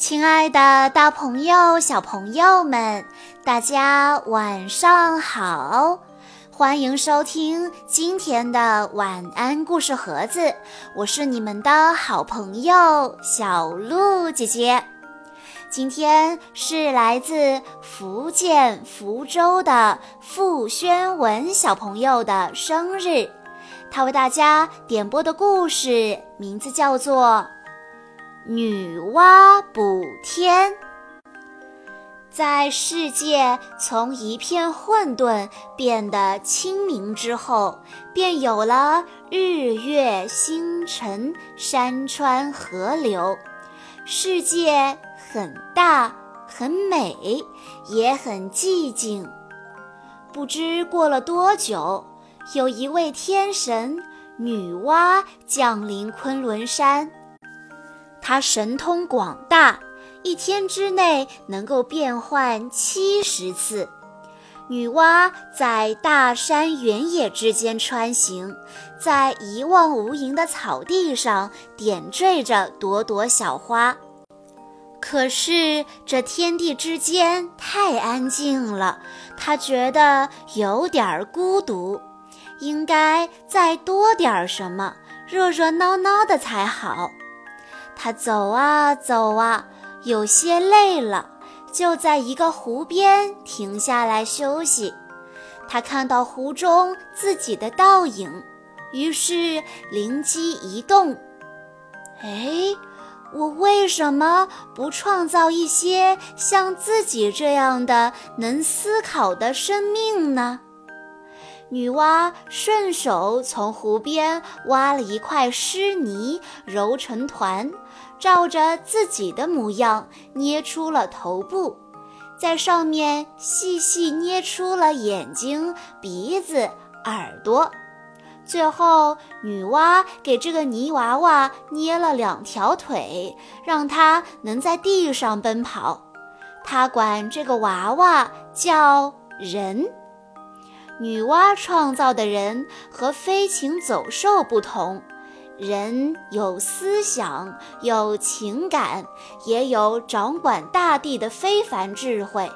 亲爱的，大朋友、小朋友们，大家晚上好！欢迎收听今天的晚安故事盒子，我是你们的好朋友小鹿姐姐。今天是来自福建福州的傅宣文小朋友的生日，他为大家点播的故事名字叫做。女娲补天，在世界从一片混沌变得清明之后，便有了日月星辰、山川河流。世界很大，很美，也很寂静。不知过了多久，有一位天神女娲降临昆仑山。他神通广大，一天之内能够变换七十次。女娲在大山原野之间穿行，在一望无垠的草地上点缀着朵朵小花。可是这天地之间太安静了，她觉得有点孤独，应该再多点什么，热热闹闹的才好。他走啊走啊，有些累了，就在一个湖边停下来休息。他看到湖中自己的倒影，于是灵机一动：“哎，我为什么不创造一些像自己这样的能思考的生命呢？”女娲顺手从湖边挖了一块湿泥，揉成团。照着自己的模样捏出了头部，在上面细细捏出了眼睛、鼻子、耳朵，最后女娲给这个泥娃娃捏了两条腿，让它能在地上奔跑。她管这个娃娃叫人。女娲创造的人和飞禽走兽不同。人有思想，有情感，也有掌管大地的非凡智慧。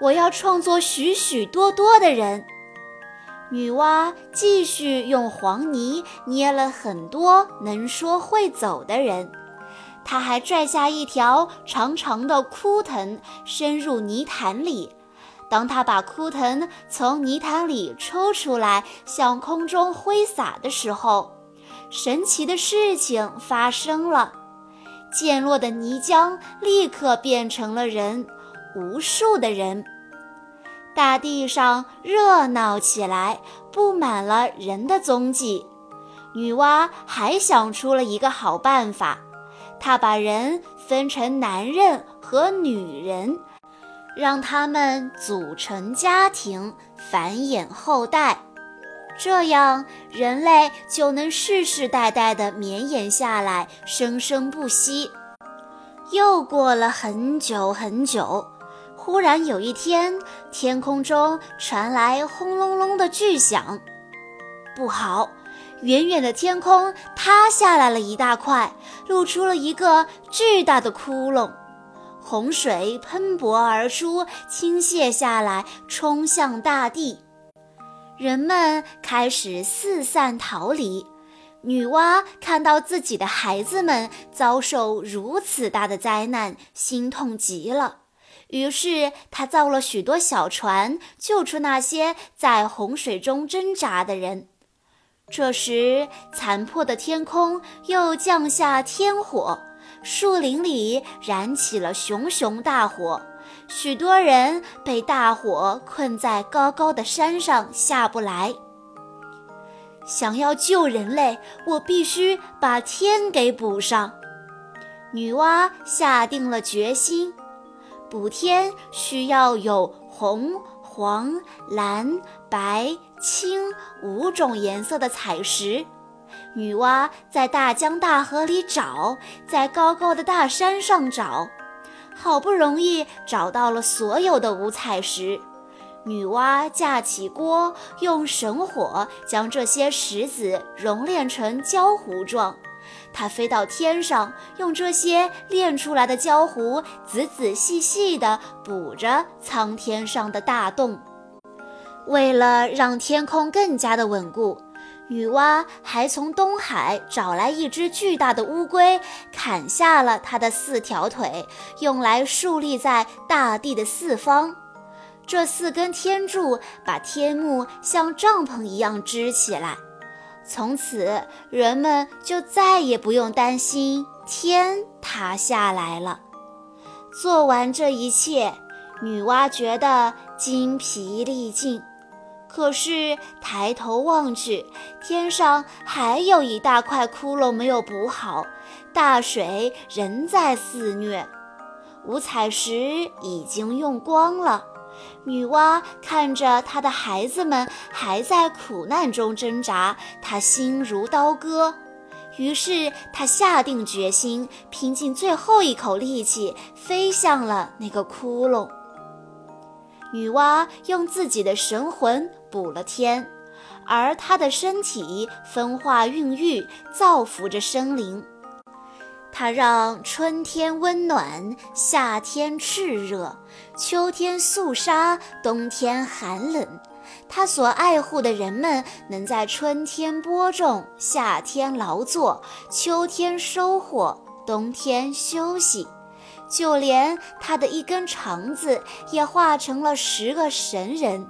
我要创作许许多多的人。女娲继续用黄泥捏了很多能说会走的人。她还拽下一条长长的枯藤，伸入泥潭里。当她把枯藤从泥潭里抽出来，向空中挥洒的时候，神奇的事情发生了，溅落的泥浆立刻变成了人，无数的人，大地上热闹起来，布满了人的踪迹。女娲还想出了一个好办法，她把人分成男人和女人，让他们组成家庭，繁衍后代。这样，人类就能世世代代的绵延下来，生生不息。又过了很久很久，忽然有一天，天空中传来轰隆隆的巨响。不好，远远的天空塌下来了一大块，露出了一个巨大的窟窿，洪水喷薄而出，倾泻下来，冲向大地。人们开始四散逃离。女娲看到自己的孩子们遭受如此大的灾难，心痛极了。于是，她造了许多小船，救出那些在洪水中挣扎的人。这时，残破的天空又降下天火，树林里燃起了熊熊大火。许多人被大火困在高高的山上，下不来。想要救人类，我必须把天给补上。女娲下定了决心，补天需要有红、黄、蓝、白、青五种颜色的彩石。女娲在大江大河里找，在高高的大山上找。好不容易找到了所有的五彩石，女娲架起锅，用神火将这些石子熔炼成焦糊状，它飞到天上，用这些炼出来的胶糊仔仔细细地补着苍天上的大洞。为了让天空更加的稳固，女娲还从东海找来一只巨大的乌龟，砍下了它的四条腿，用来竖立在大地的四方。这四根天柱把天幕像帐篷一样支起来。从此，人们就再也不用担心天塌下来了。做完这一切，女娲觉得精疲力尽。可是抬头望去，天上还有一大块窟窿没有补好，大水仍在肆虐，五彩石已经用光了。女娲看着她的孩子们还在苦难中挣扎，她心如刀割。于是她下定决心，拼尽最后一口力气，飞向了那个窟窿。女娲用自己的神魂补了天，而他的身体分化孕育，造福着生灵。他让春天温暖，夏天炽热，秋天肃杀，冬天寒冷。他所爱护的人们能在春天播种，夏天劳作，秋天收获，冬天休息。就连他的一根肠子也化成了十个神人。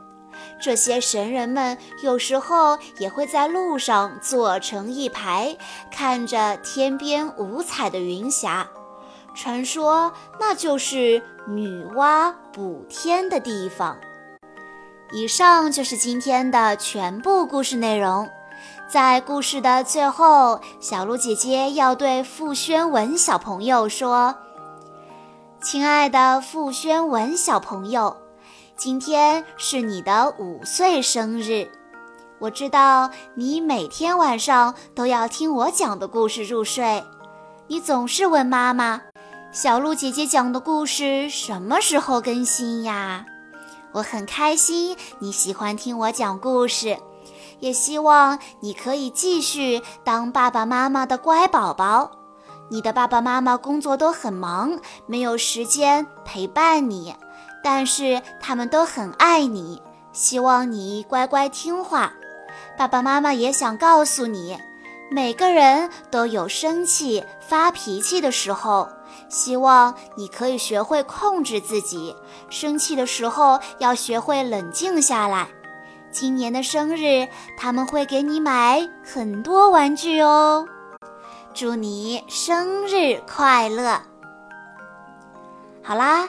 这些神人们有时候也会在路上坐成一排，看着天边五彩的云霞。传说那就是女娲补天的地方。以上就是今天的全部故事内容。在故事的最后，小鹿姐姐要对傅宣文小朋友说：“亲爱的傅宣文小朋友。”今天是你的五岁生日，我知道你每天晚上都要听我讲的故事入睡。你总是问妈妈：“小鹿姐姐讲的故事什么时候更新呀？”我很开心你喜欢听我讲故事，也希望你可以继续当爸爸妈妈的乖宝宝。你的爸爸妈妈工作都很忙，没有时间陪伴你。但是他们都很爱你，希望你乖乖听话。爸爸妈妈也想告诉你，每个人都有生气、发脾气的时候，希望你可以学会控制自己。生气的时候要学会冷静下来。今年的生日，他们会给你买很多玩具哦。祝你生日快乐！好啦。